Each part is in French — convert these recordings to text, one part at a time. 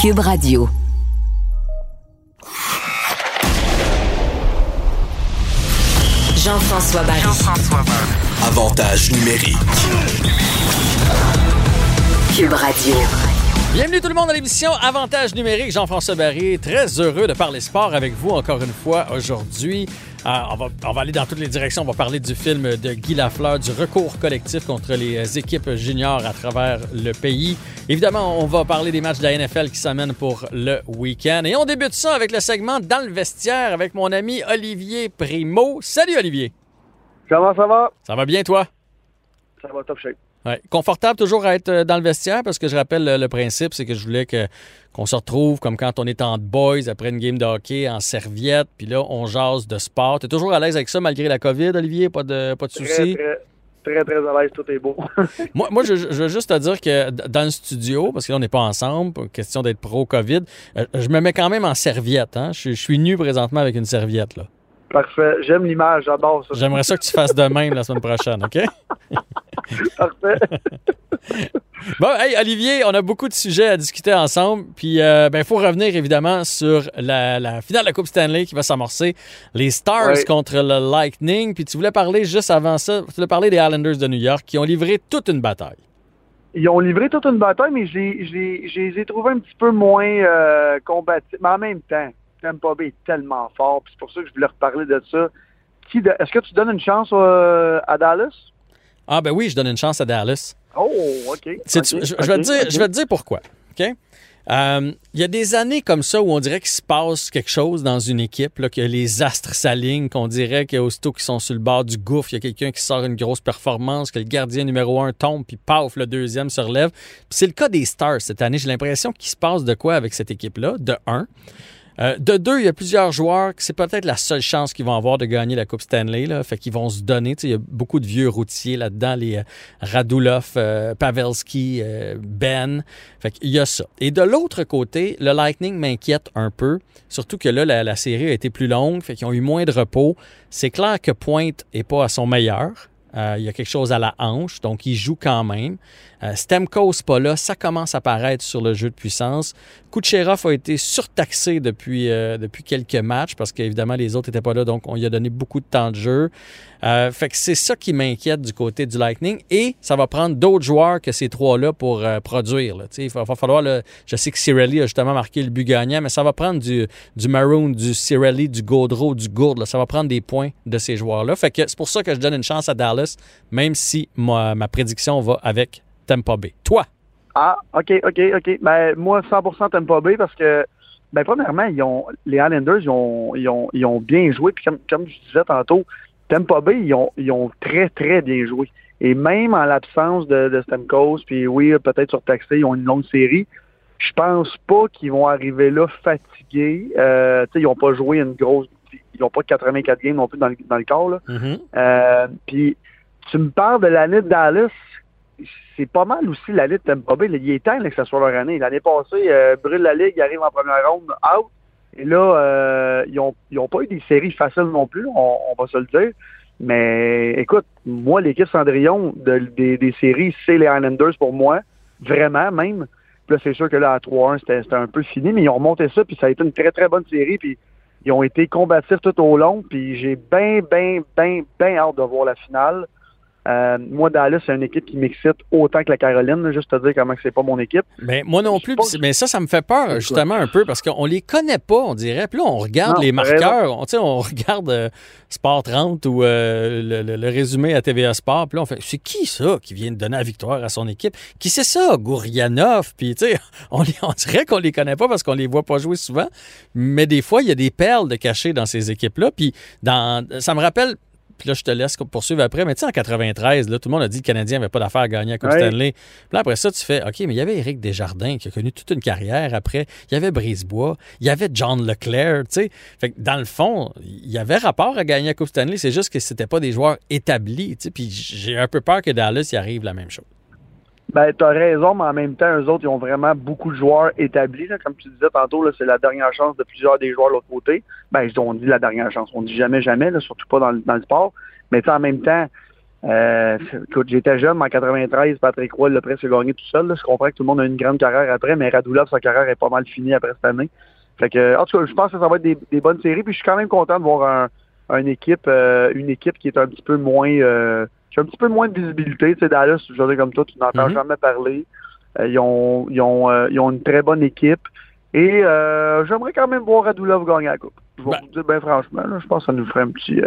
Cube Radio. Jean-François Barry. Avantage numérique. Cube Radio. Bienvenue tout le monde à l'émission Avantage numérique. Jean-François Barry, très heureux de parler sport avec vous encore une fois aujourd'hui. Euh, on, va, on va aller dans toutes les directions. On va parler du film de Guy Lafleur, du recours collectif contre les équipes juniors à travers le pays. Évidemment, on va parler des matchs de la NFL qui s'amènent pour le week-end. Et on débute ça avec le segment Dans le vestiaire avec mon ami Olivier Primo. Salut Olivier. Comment ça va? Ça va bien toi? Ça va top shape. Ouais. Confortable toujours à être euh, dans le vestiaire parce que je rappelle le, le principe, c'est que je voulais que qu'on se retrouve comme quand on est en boys après une game de hockey en serviette, puis là on jase de sport. T'es toujours à l'aise avec ça malgré la COVID, Olivier, pas de pas de soucis? Très, très, très, à l'aise, tout est beau. moi, moi je, je, veux juste te dire que dans le studio, parce que là on n'est pas ensemble, question d'être pro COVID, euh, je me mets quand même en serviette. Hein? Je, je suis nu présentement avec une serviette là. Parfait. J'aime l'image, j'adore ça. J'aimerais ça que tu fasses de même la semaine prochaine, ok? Parfait. Bon, hey, Olivier, on a beaucoup de sujets à discuter ensemble. Puis, il ben, faut revenir évidemment sur la, la, finale de la Coupe Stanley qui va s'amorcer. Les Stars contre le Lightning. Puis, tu voulais parler juste avant ça, tu voulais parler des Islanders de New York qui ont livré toute une bataille. Ils ont livré toute une bataille, mais je les- les ai trouvés un petit peu moins euh, combatifs. Mais en même temps, Tampa Bay est tellement fort, c'est pour ça que je voulais reparler de ça. Est-ce que tu donnes une chance euh, à Dallas? Ah, ben oui, je donne une chance à Dallas. Oh, OK. C'est- Ok, je, je vais te dire, je vais te dire pourquoi. OK? Euh, Il y a des années comme ça où on dirait qu'il se passe quelque chose dans une équipe, là, que les astres s'alignent, qu'on dirait qu'aussitôt qu'ils sont sur le bord du gouffre, il y a quelqu'un qui sort une grosse performance, que le gardien numéro un tombe, puis paf, le deuxième se relève. Puis c'est le cas des Stars cette année. J'ai l'impression qu'il se passe de quoi avec cette équipe-là, de un. Euh, de deux, il y a plusieurs joueurs que c'est peut-être la seule chance qu'ils vont avoir de gagner la Coupe Stanley. Là. Fait qu'ils vont se donner. Il y a beaucoup de vieux routiers là-dedans, les euh, Radulov, euh, Pavelski, Ben. Fait qu'il y a ça. Et de l'autre côté, le Lightning m'inquiète un peu. Surtout que là, la, la série a été plus longue. Fait qu'ils ont eu moins de repos. C'est clair que Pointe est pas à son meilleur. Euh, il y a quelque chose à la hanche, donc il joue quand même. Euh, Stemkos pas là, ça commence à paraître sur le jeu de puissance. Kucherov a été surtaxé depuis, euh, depuis quelques matchs parce qu'évidemment les autres n'étaient pas là, donc on lui a donné beaucoup de temps de jeu. Euh, fait que c'est ça qui m'inquiète du côté du Lightning et ça va prendre d'autres joueurs que ces trois-là pour euh, produire. Il va, falloir, je sais que Cirelli a justement marqué le but gagnant, mais ça va prendre du, Maroon, du Cirelli, du Gaudreau, du Gourde. Ça va prendre des points de ces joueurs-là. Fait que c'est pour ça que je donne une chance à Dallas, même si ma, ma prédiction va avec Tampa Bay. Toi? Ah, OK, OK, OK. Ben, moi, 100% Tampa Bay parce que, ben, premièrement, les Islanders, ils ont, ils ont, ils ont bien joué. Puis comme je disais tantôt, Tampa Bay, ils ont, ils ont très, très bien joué. Et même en l'absence de, de Stamkos, puis oui, peut-être surtaxé, ils ont une longue série. Je pense pas qu'ils vont arriver là fatigués. Euh, ils n'ont pas joué une grosse... Ils n'ont pas 84 games non plus dans le, dans le corps, là. Euh, puis, tu me parles de l'année de Dallas, c'est pas mal aussi l'année de Tampa Bay. Il est temps là, que ce soit leur année. L'année passée, euh, brûle la ligue, arrive en première ronde, out. Et là, euh, ils ont ils ont pas eu des séries faciles non plus, on, on va se le dire. Mais écoute, moi, l'équipe Cendrillon de- des, des séries, c'est les Islanders pour moi. Vraiment, même. Puis là, c'est sûr que là, à 3-1, c'était c'était un peu fini, mais ils ont remonté ça, puis ça a été une très, très bonne série. Puis ils ont été combatifs tout au long, puis j'ai bien, bien, bien, bien hâte de voir la finale. Euh, moi, Dallas, c'est une équipe qui m'excite autant que la Caroline, là, juste te dire comment c'est pas mon équipe. Mais moi non plus, mais ça, ça me fait peur justement un peu parce qu'on les connaît pas, on dirait. Puis là, on regarde Non, les marqueurs, on, on regarde euh, Sport 30 ou euh, le, le- le résumé à TVA Sport. Puis là, on fait, c'est qui ça qui vient de donner la victoire à son équipe? Qui c'est ça? Gourianov? Puis tu sais, on, on dirait qu'on les connaît pas parce qu'on les voit pas jouer souvent. Mais des fois, il y a des perles de cachées dans ces équipes-là. Puis dans, ça me rappelle puis là, je te laisse poursuivre après. Mais tu sais, en 93, là, tout le monde a dit que le Canadien n'avait pas d'affaire à gagner à Coupe Ouais. Stanley. Puis là, après ça, tu fais OK, mais il y avait Éric Desjardins qui a connu toute une carrière après. Il y avait Brisebois. Il y avait John Leclerc. Tu sais, fait que dans le fond, il y avait rapport à gagner à Coupe Stanley. C'est juste que c'était pas des joueurs établis. Tu sais, puis j'ai un peu peur que Dallas y arrive la même chose. Ben, t'as raison, mais en même temps, eux autres, ils ont vraiment beaucoup de joueurs établis. Là. Comme tu disais tantôt, là, c'est la dernière chance de plusieurs des joueurs de l'autre côté. Ben, on dit la dernière chance. On dit jamais, jamais, là, surtout pas dans, le- dans le sport. Mais en même temps, Euh, écoute, j'étais jeune, en 93, Patrick Roy l'a presque gagné tout seul. Je comprends que tout le monde a une grande carrière après, mais Radulov, sa carrière est pas mal finie après cette année. Fait que, en tout cas, je pense que ça va être des, bonnes séries. Puis je suis quand même content de voir un, une équipe, euh, une équipe qui est un petit peu moins, euh, a un petit peu moins de visibilité. Tu sais, Dallas, je veux dire comme toi, tu n'entends mm-hmm. jamais parler. Euh, ils, ont, ils, ont, ils ont une très bonne équipe. Et j'aimerais quand même voir Radulov gagner la coupe. Je vais ben vous dire bien franchement, je pense que ça nous ferait un petit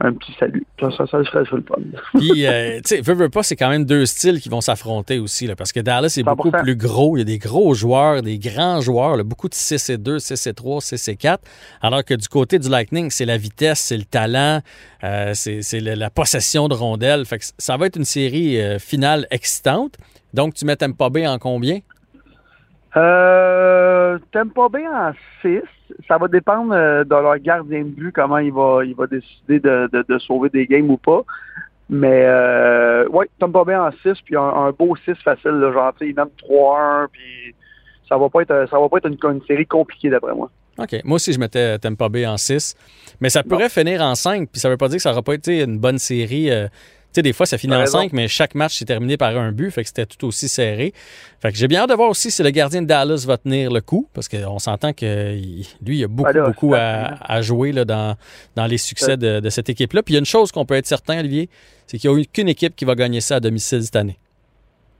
un petit salut. Ça, ça, ça serait le fun. Puis, euh, tu sais, veux, veux pas, c'est quand même deux styles qui vont s'affronter aussi, là, parce que Dallas est beaucoup plus gros. Il y a des gros joueurs, des grands joueurs, beaucoup de 6 et 2, 6 et 3, 6 et 4. Alors que du côté du Lightning, c'est la vitesse, c'est le talent, euh, c'est la, possession de rondelles. Fait que ça va être une série euh, finale excitante. Donc, tu mets Tampa Bay en combien? Euh, Tampa Bay en 6 ça va dépendre euh, de leur gardien de but, comment il va, il va décider de, de, sauver des games ou pas. Mais euh, ouais, Tampa Bay en 6, puis un, beau 6 facile, là, genre, il même 3-1, puis ça va pas être ça va pas être une, série compliquée d'après moi. OK. Moi aussi, je mettais Tampa Bay en 6. Mais ça pourrait finir en 5, puis ça veut pas dire que ça n'aura pas été une bonne série. Euh, sais, des fois, ça finit en 5, mais chaque match s'est terminé par un but, fait que c'était tout aussi serré. Fait que j'ai bien hâte de voir aussi si le gardien de Dallas va tenir le coup, parce qu'on s'entend que lui, il a beaucoup, beaucoup à, jouer là, dans, dans les succès de, cette équipe-là. Puis il y a une chose qu'on peut être certain, Olivier, c'est qu'il n'y a aucune équipe qui va gagner ça à domicile cette année.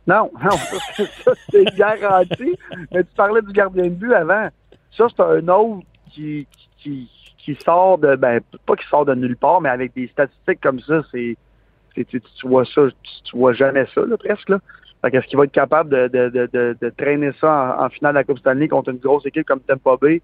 Non, non, ça, c'est garanti. Mais tu parlais du gardien de but avant. Ça, c'est un autre qui, qui, qui sort de, ben, pas qui sort de nulle part, mais avec des statistiques comme ça, c'est tu, vois ça, tu, vois jamais ça, presque. Là. est-ce qu'il va être capable de, traîner ça en, finale de la Coupe Stanley contre une grosse équipe comme Tampa Bay?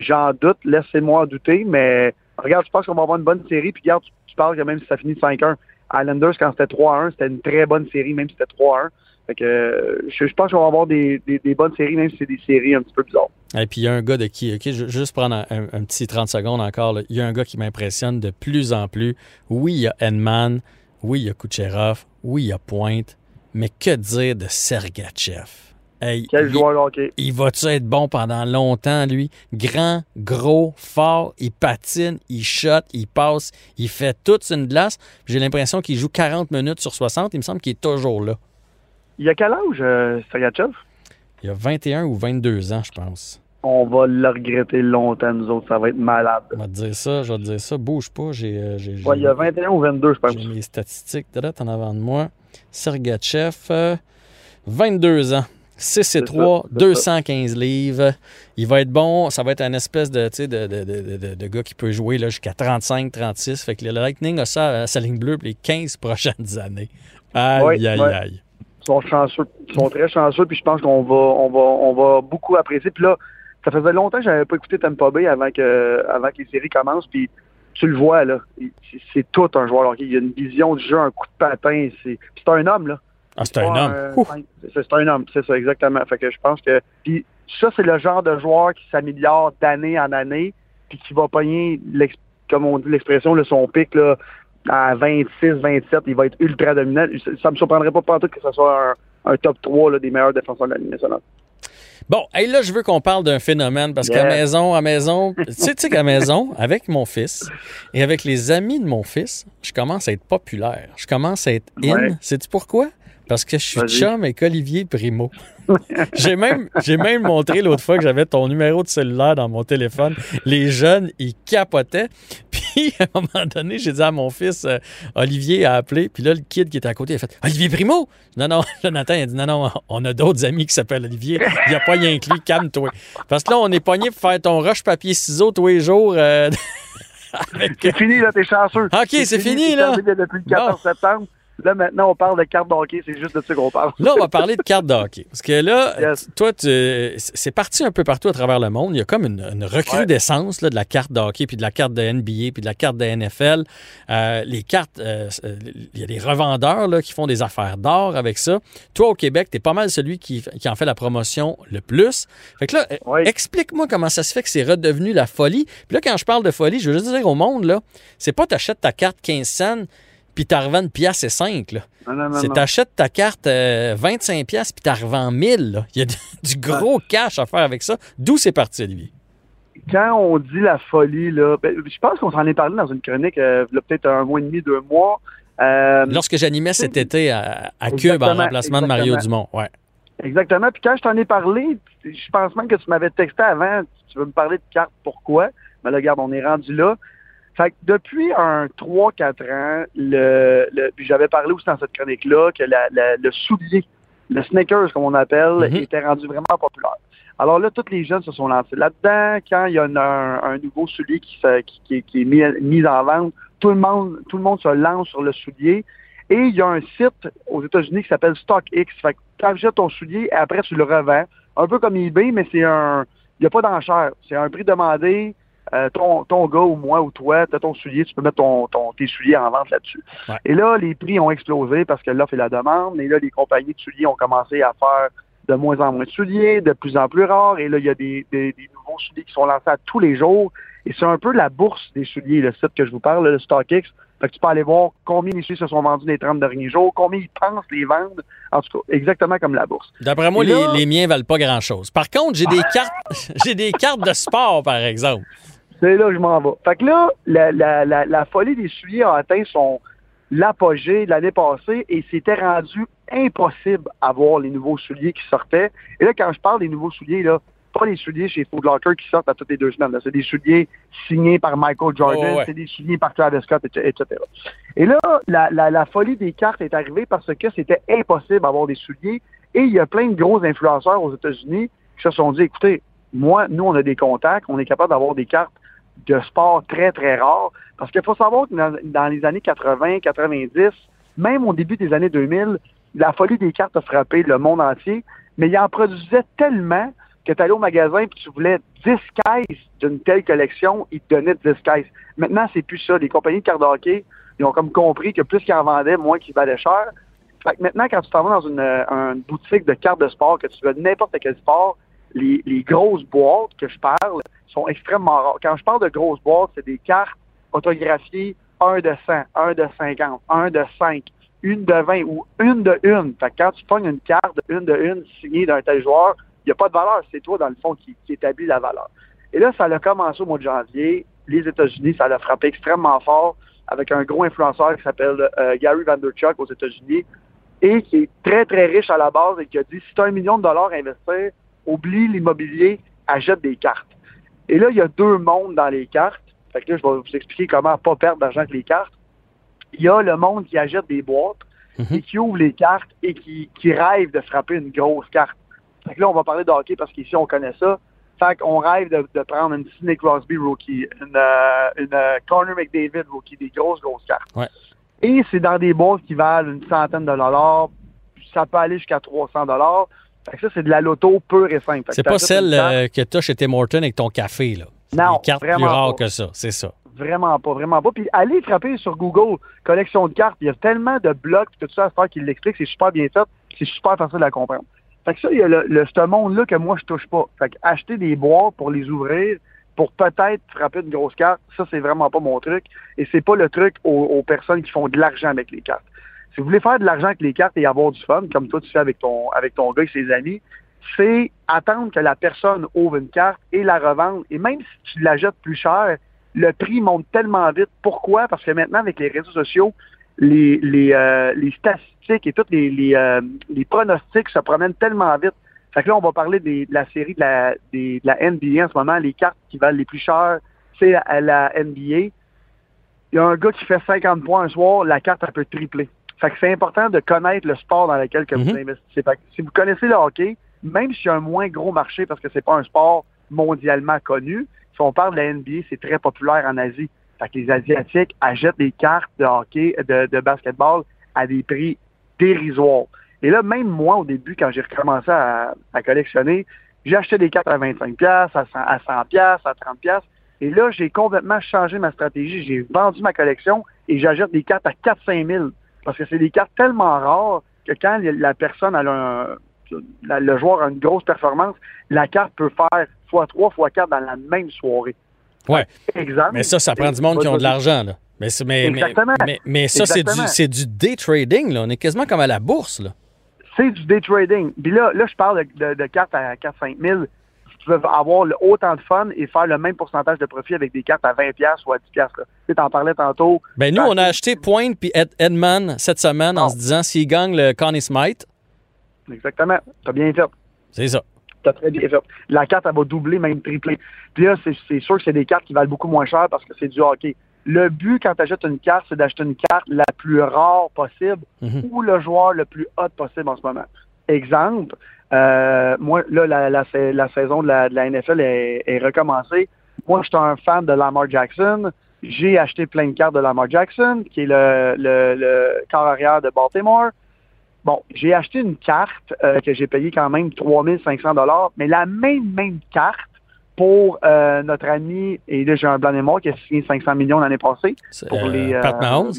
J'en doute, laissez-moi douter, mais regarde, je pense qu'on va avoir une bonne série, puis regarde, tu, parles que même si ça finit 5-1, Islanders, quand c'était 3-1, c'était une très bonne série, même si c'était 3-1. je, pense qu'on va avoir des, bonnes séries, même si c'est des séries un petit peu bizarres. Et puis il y a un gars de qui, OK, juste prendre un, petit 30 secondes encore, il y a un gars qui m'impressionne de plus en plus. Oui, il y a Edman, oui, il y a Kucherov. Oui, il y a Pointe. Mais que dire de Sergachev? Quel joueur hockey. Il va-tu être bon pendant longtemps, lui? Grand, gros, fort, il patine, il shot, il passe, il fait toute une glace. J'ai l'impression qu'il joue 40 minutes sur 60. Il me semble qu'il est toujours là. Il a quel âge, euh, Sergachev? Il a 21 ou 22 ans, je pense on va le regretter longtemps, nous autres. Ça va être malade. Je vais te dire ça, je vais te dire ça. Bouge pas. J'ai, euh, il y a 21 ou 22, je pense. J'ai mes statistiques de en avant de moi. Sergachev, 22 euh, ans. 6 et 3, 215 livres. Il va être bon. Ça va être un espèce de, de, de, de, de, gars qui peut jouer jusqu'à 35, 36. Fait que le Lightning a ça à sa ligne bleue pour les 15 prochaines années. Aïe, aïe, aïe. Ils sont chanceux. Ils sont très chanceux. Puis je pense qu'on va, on va, on va beaucoup apprécier. Puis là, ça faisait longtemps que j'avais pas écouté Tampa Bay avant que, avant que les séries commencent. Puis tu le vois, là. C'est tout un joueur. Il y a une vision du jeu, un coup de patin. C'est un homme, là. Ah, c'est un, homme. c'est un homme, c'est ça, exactement. Fait que je pense que. Puis ça, c'est le genre de joueur qui s'améliore d'année en année, puis qui va pogner, comme on dit l'expression, son pic là, à 26, 27, il va être ultra dominant. Ça me surprendrait pas tout que ce soit un, top 3 là, des meilleurs défenseurs de la Ligue nationale. Bon, et là, je veux qu'on parle d'un phénomène parce qu'à maison, à maison, tu sais, tu sais qu'à maison, avec mon fils et avec les amis de mon fils, je commence à être populaire. Je commence à être in. Sais-tu pourquoi? Parce que je suis chum avec Olivier Primo. j'ai même, j'ai même montré l'autre fois que j'avais ton numéro de cellulaire dans mon téléphone. Les jeunes, ils capotaient. Puis, à un moment donné, j'ai dit à mon fils, euh, Olivier a appelé. Puis là, le kid qui était à côté, il a fait Olivier Primo? Non, non, Jonathan, il a dit Non, non, on a d'autres amis qui s'appellent Olivier. Il n'y a pas rien lui, calme-toi. Parce que là, on est pogné pour faire ton rush papier-ciseaux tous les jours. Euh, c'est fini, là, t'es chanceux. OK, c'est fini, là. Depuis le 14 septembre. Là, maintenant, on parle de cartes de hockey. C'est juste de ça qu'on parle. Là, on va parler de cartes de hockey. Parce que là, toi, c'est parti un peu partout à travers le monde. Il y a comme une, recrudescence de la carte de hockey, puis de la carte de NBA, puis de la carte de NFL. Euh, les cartes, euh, il y a des revendeurs là, qui font des affaires d'or avec ça. Toi, au Québec, tu es pas mal celui qui, en fait la promotion le plus. Fait que là, explique-moi comment ça se fait que c'est redevenu la folie. Puis là, quand je parle de folie, je veux juste dire au monde, là, c'est pas tu achètes ta carte 15 cents puis t'as revends une pièce et 5. Là. C'est t'achètes ta carte 25 euh, pièces puis t'as revends 1000. Il y a du, gros cash à faire avec ça. D'où c'est parti, Olivier? Quand on dit la folie, là, ben, je pense qu'on s'en est parlé dans une chronique euh, il y a peut-être un mois et demi, deux mois. Euh, Lorsque j'animais cet été à, à Cube en remplacement de Mario Dumont, ouais. Exactement. Puis quand je t'en ai parlé, je pense même que tu m'avais texté avant, tu veux me parler de cartes, pourquoi? Mais là, regarde, on est rendu là. Fait que depuis un 3-4 ans, le, le puis j'avais parlé aussi dans cette chronique-là que la, le soulier, le sneakers, comme on appelle, mm-hmm. était rendu vraiment populaire. Alors là, tous les jeunes se sont lancés là-dedans. Quand il y a un, nouveau soulier qui, qui, qui, est mis, mis, en vente, tout le monde, tout le monde se lance sur le soulier. Et il y a un site aux États-Unis qui s'appelle StockX. Fait que tu achètes ton soulier et après tu le revends. Un peu comme eBay, mais c'est un. Il n'y a pas d'enchère. C'est un prix demandé. Euh, ton, ton gars ou moi ou toi, tu as ton soulier, tu peux mettre ton, ton, tes souliers en vente là-dessus. Et là, les prix ont explosé parce que l'offre et la demande. Et là, les compagnies de souliers ont commencé à faire de moins en moins de souliers, de plus en plus rares. Et là, il y a des, des, nouveaux souliers qui sont lancés à tous les jours. Et c'est un peu la bourse des souliers, le site que je vous parle, le StockX. Fait que tu peux aller voir combien les souliers se sont vendus les 30 derniers jours, combien ils pensent les vendre. En tout cas, exactement comme la bourse. D'après moi, les, les, miens valent pas grand-chose. Par contre, j'ai des cartes j'ai des cartes de sport, par exemple. C'est là que je m'en vais. Fait que là, la, la, la, la folie des souliers a atteint son l'apogée de l'année passée et c'était rendu impossible à voir les nouveaux souliers qui sortaient. Et là, quand je parle des nouveaux souliers, là, pas les souliers chez Food Locker qui sortent à toutes les deux semaines. C'est des souliers signés par Michael Jordan, c'est des souliers par Travis Scott, etc. Et là, la, la, la, folie des cartes est arrivée parce que c'était impossible d'avoir des souliers. Et il y a plein de gros influenceurs aux États-Unis qui se sont dit, écoutez, moi, nous, on a des contacts, on est capable d'avoir des cartes de sport très, très rares. Parce qu'il faut savoir que dans, les années 80, 90, même au début des années 2000, la folie des cartes a frappé le monde entier, mais il en produisait tellement que tu allais au magasin et tu voulais 10 caisses d'une telle collection, ils te donnaient 10 caisses. Maintenant, c'est plus ça. Les compagnies de cartes de hockey, ils ont comme compris que plus qu'ils en vendaient, moins qu'ils valaient cher. Fait que maintenant, quand tu t'en vas dans une, boutique de cartes de sport, que tu veux n'importe quel sport, les, les grosses boîtes que je parle sont extrêmement rares. Quand je parle de grosses boîtes, c'est des cartes photographiées 1 de 100, 1 de 50, 1 de 5, une de 20 ou une de une. Fait que quand tu pognes une carte de une de une signée d'un tel joueur, il n'y a pas de valeur, c'est toi, dans le fond, qui, établit la valeur. Et là, ça a commencé au mois de janvier. Les États-Unis, ça l'a frappé extrêmement fort avec un gros influenceur qui s'appelle euh, Gary Vanderchuck aux États-Unis et qui est très, très riche à la base et qui a dit si tu as un million de dollars à investir, oublie l'immobilier, achète des cartes. Et là, il y a deux mondes dans les cartes. Fait que là, je vais vous expliquer comment pas perdre d'argent avec les cartes. Il y a le monde qui achète des boîtes mhm. et qui ouvre les cartes et qui, qui rêve de frapper une grosse carte. Fait que là, on va parler de hockey parce qu'ici, on connaît ça. Fait qu'on rêve de, de, prendre une Sidney Crosby rookie, une, euh, une euh, Connor McDavid rookie, des grosses, grosses cartes. Ouais. Et c'est dans des boîtes qui valent une centaine de dollars. Ça peut aller jusqu'à 300 dollars. Fait que ça, c'est de la loto pure et simple. C'est pas celle euh, que tu as chez Tim Horton avec ton café, là. Non, des cartes vraiment plus rares que ça, c'est ça. Vraiment pas, vraiment pas. Puis allez frapper sur Google, collection de cartes. Il y a tellement de blogs tout ça à faire qu'il l'explique. C'est super bien fait. C'est super facile à comprendre. Fait que ça, il y a le, le ce monde-là que moi, je touche pas. Fait que acheter des boîtes pour les ouvrir, pour peut-être frapper une grosse carte, ça, c'est vraiment pas mon truc. Et c'est pas le truc aux, personnes qui font de l'argent avec les cartes. Si vous voulez faire de l'argent avec les cartes et avoir du fun, comme toi tu fais avec ton, avec ton gars et ses amis, c'est attendre que la personne ouvre une carte et la revendre. Et même si tu la jettes plus cher, le prix monte tellement vite. Pourquoi? Parce que maintenant, avec les réseaux sociaux, les, les, euh, les statistiques et tous les, les, euh, les, pronostics se promènent tellement vite. Fait que là, on va parler de la série de la, de la NBA en ce moment. Les cartes qui valent les plus chères, c'est la, la, NBA. Il y a un gars qui fait 50 points un soir, la carte, elle peut tripler. Fait que c'est important de connaître le sport dans lequel que vous mm-hmm. investissez. Fait que si vous connaissez le hockey, même s'il y a un moins gros marché parce que c'est pas un sport mondialement connu, si on parle de la NBA, c'est très populaire en Asie. Fait que les Asiatiques achètent des cartes de hockey, de, de basketball à des prix dérisoires. Et là, même moi, au début, quand j'ai recommencé à, collectionner, j'ai acheté des cartes à 25 à 100 à 100 à 30 Et là, j'ai complètement changé ma stratégie. J'ai vendu ma collection et j'achète des cartes à 4-5 000 parce que c'est des cartes tellement rares que quand la personne a un, le joueur a une grosse performance, la carte peut faire x3, x4 dans la même soirée. Oui. Mais ça, ça prend du monde qui ont de l'argent. Là. Mais, mais, mais, mais, ça, c'est du, du, day trading. Là. On est quasiment comme à la bourse. C'est du day trading. Puis là, là je parle de, de, cartes à 4-5 000. Veux avoir le, autant de fun et faire le même pourcentage de profit avec des cartes à 20$ ou à 10$. Tu en parlais tantôt. Ben nous, on a acheté Point puis Edman cette semaine en se disant s'il gagne le Connie Smite. Exactement. Tu as bien fait. C'est ça. Tu as très bien fait. La carte, elle va doubler, même tripler. Puis là, c'est sûr que c'est des cartes qui valent beaucoup moins cher parce que c'est du hockey. Le but quand tu achètes une carte, c'est d'acheter une carte la plus rare possible Mhm. ou le joueur le plus hot possible en ce moment. Exemple, euh, moi, là, la, la, la saison de la, de la NFL est, est, recommencée. Moi, je suis un fan de Lamar Jackson. J'ai acheté plein de cartes de Lamar Jackson, qui est le, le, le corps arrière de Baltimore. Bon, j'ai acheté une carte euh, que j'ai payée quand même 3500 dollars, mais la même, même carte pour euh, notre ami, et là j'ai un blanc mort qui a signé 500 millions l'année passée. Pour les, Pat Mahomes?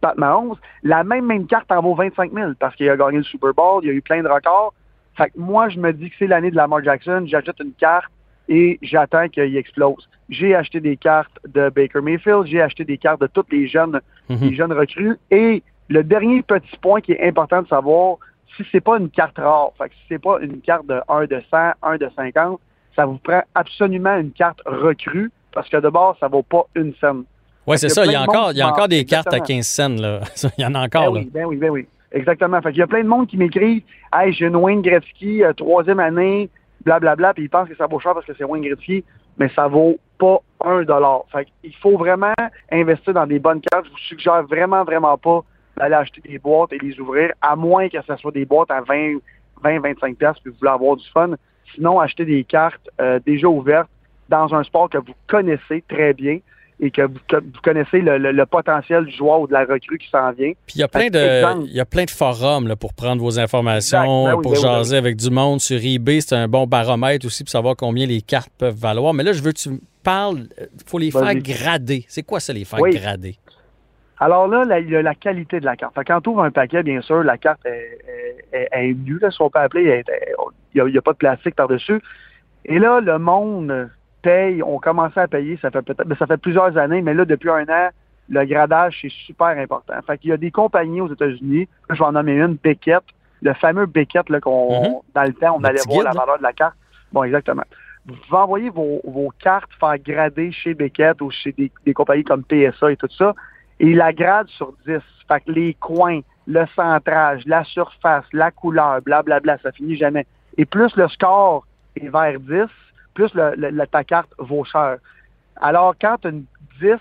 Pat Mahomes. La même, même carte en vaut 25 000 parce qu'il a gagné le Super Bowl, il y a eu plein de records. Fait que moi, je me dis que c'est l'année de Lamar Jackson, j'achète une carte et j'attends qu'il explose. J'ai acheté des cartes de Baker Mayfield, j'ai acheté des cartes de tous les jeunes, Mm les jeunes recrues. Et le dernier petit point qui est important de savoir, si c'est pas une carte rare, fait que si c'est pas une carte de 1 de 100, 1 de 50, ça vous prend absolument une carte recrue parce que de bord, ça vaut pas une scène. Oui, c'est ça. Il y a encore, il y a encore des cartes à 15 cents. Là. il y en a encore. Ben là. oui, ben oui, ben oui. Exactement. Fait qu'il y a plein de monde qui m'écrivent Hey, j'ai une Wayne Gretzky, euh, troisième année, blablabla, puis ils pensent que ça vaut cher parce que c'est Wayne Gretzky, mais ça vaut pas un dollar. Fait qu'il faut vraiment investir dans des bonnes cartes. Je vous suggère vraiment, vraiment pas d'aller acheter des boîtes et les ouvrir, à moins que ce soit des boîtes à 20, 20 25 pièces puis vous voulez avoir du fun. Sinon, achetez des cartes euh, déjà ouvertes dans un sport que vous connaissez très bien et que vous, connaissez le, le, le, potentiel du joueur ou de la recrue qui s'en vient. Puis il y a plein de, il y a plein de forums là, pour prendre vos informations, Ben pour ben oui, jaser ben oui. avec du monde sur eBay. C'est un bon baromètre aussi pour savoir combien les cartes peuvent valoir. Mais là, je veux que tu me parles, il faut les faire grader. C'est quoi ça, les faire Oui. grader? Alors là, la- la qualité de la carte. Fait quand on ouvre un paquet, bien sûr, la carte est, est, est- est nue, là, si on peut appeler. Il n'y a pas de plastique par-dessus. Et là, le monde paye. On commençait à payer, ça fait peut-être, ben, ça fait plusieurs années, mais là, depuis un an, le gradage, c'est super important. Fait qu'il y a des compagnies aux États-Unis, je vais en nommer une, Beckett, le fameux Beckett, là, qu'on, Mhm. dans le temps, on Le allait voir la guide, valeur de la carte. Bon, exactement. Vous pouvez envoyer vos, vos cartes faire grader chez Beckett ou chez des, des compagnies comme PSA et tout ça, et il la grade sur 10. Fait que les coins, le centrage, la surface, la couleur, blablabla, ça finit jamais. Et plus le score est vers 10, plus le, ta carte vaut cher. Alors, quand tu as une 10,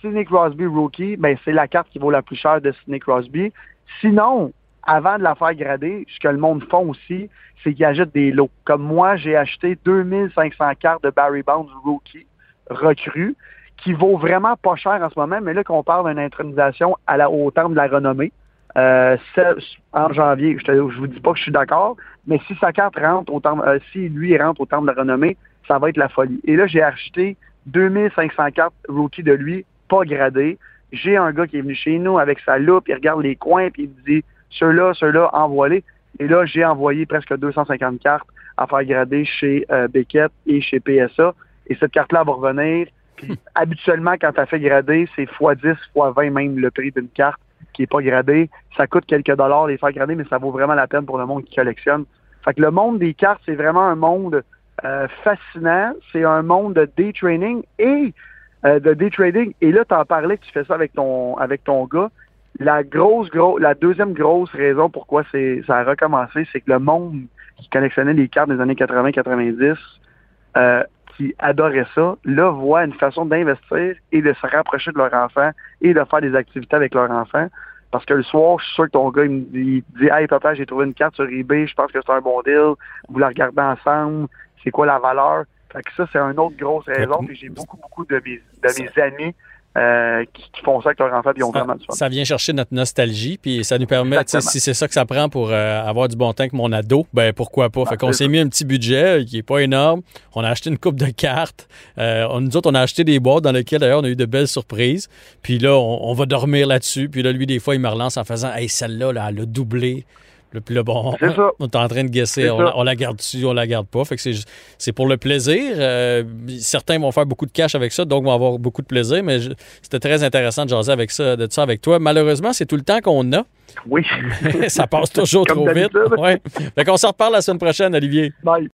Sidney Crosby Rookie, ben, c'est la carte qui vaut la plus chère de Sidney Crosby. Sinon, avant de la faire grader, ce que le monde font aussi, c'est qu'ils achètent des lots. Comme moi, j'ai acheté 2500 cartes de Barry Bonds Rookie recrue, qui vaut vraiment pas cher en ce moment, mais là qu'on parle d'une intronisation à la, au de la renommée, euh, en janvier, je, je vous dis pas que je suis d'accord, mais si sa carte rentre au terme, euh, si lui rentre au terme de la renommée, ça va être la folie. Et là, j'ai acheté 2500 cartes rookie de lui, pas gradées. J'ai un gars qui est venu chez nous avec sa loupe, il regarde les coins, puis il me dit, ceux-là, ceux-là, envoie-les. Et là, j'ai envoyé presque 250 cartes à faire grader chez euh, Beckett et chez PSA. Et cette carte-là va revenir. Puis, habituellement, quand tu as fait grader, c'est x10, x20 même le prix d'une carte qui est pas gradée. Ça coûte quelques dollars les faire grader, mais ça vaut vraiment la peine pour le monde qui collectionne. Fait que le monde des cartes, c'est vraiment un monde euh, fascinant. C'est un monde de day trading et euh, de day trading. Et là, tu en parlais que tu fais ça avec ton avec ton gars. La grosse, gros, la deuxième grosse raison pourquoi c'est ça a recommencé, c'est que le monde qui collectionnait les cartes des années 80-90, euh, qui adorait ça, là, voit une façon d'investir et de se rapprocher de leur enfant et de faire des activités avec leur enfant. Parce que le soir, je suis sûr que ton gars, il me dit, il dit Hey papa, j'ai trouvé une carte sur eBay, je pense que c'est un bon deal, vous la regardez ensemble, c'est quoi la valeur? Fait que ça, c'est une autre grosse raison. Puis j'ai beaucoup, beaucoup de mes, de mes amis euh, qui, qui font ça avec leur enfant, puis ils ont Ça, vraiment du fun. ça vient chercher notre nostalgie, puis ça nous permet, tu sais, Exactement. si c'est ça que ça prend pour euh, avoir du bon temps avec mon ado, ben pourquoi pas? Fait qu'on s'est mis un petit budget euh, qui est pas énorme. On a acheté une coupe de cartes. Euh, on- nous autres, on a acheté des boîtes dans lesquelles, d'ailleurs, on a eu de belles surprises. Puis là, on, on va dormir là-dessus. Puis là, lui, des fois, il me relance en faisant Hey, celle-là, là, elle a doublé. Puis là, bon, C'est ça. on est en train de guesser. On, la- on la garde dessus, on la garde pas. Fait que c'est, juste- c'est pour le plaisir. Euh, certains vont faire beaucoup de cash avec ça, donc vont avoir beaucoup de plaisir. Mais je- c'était très intéressant de jaser avec ça, de ça avec toi. Malheureusement, c'est tout le temps qu'on a. Oui. ça passe toujours Comme trop vite. Ouais. Fait qu'on s'en reparle la semaine prochaine, Olivier. Bye.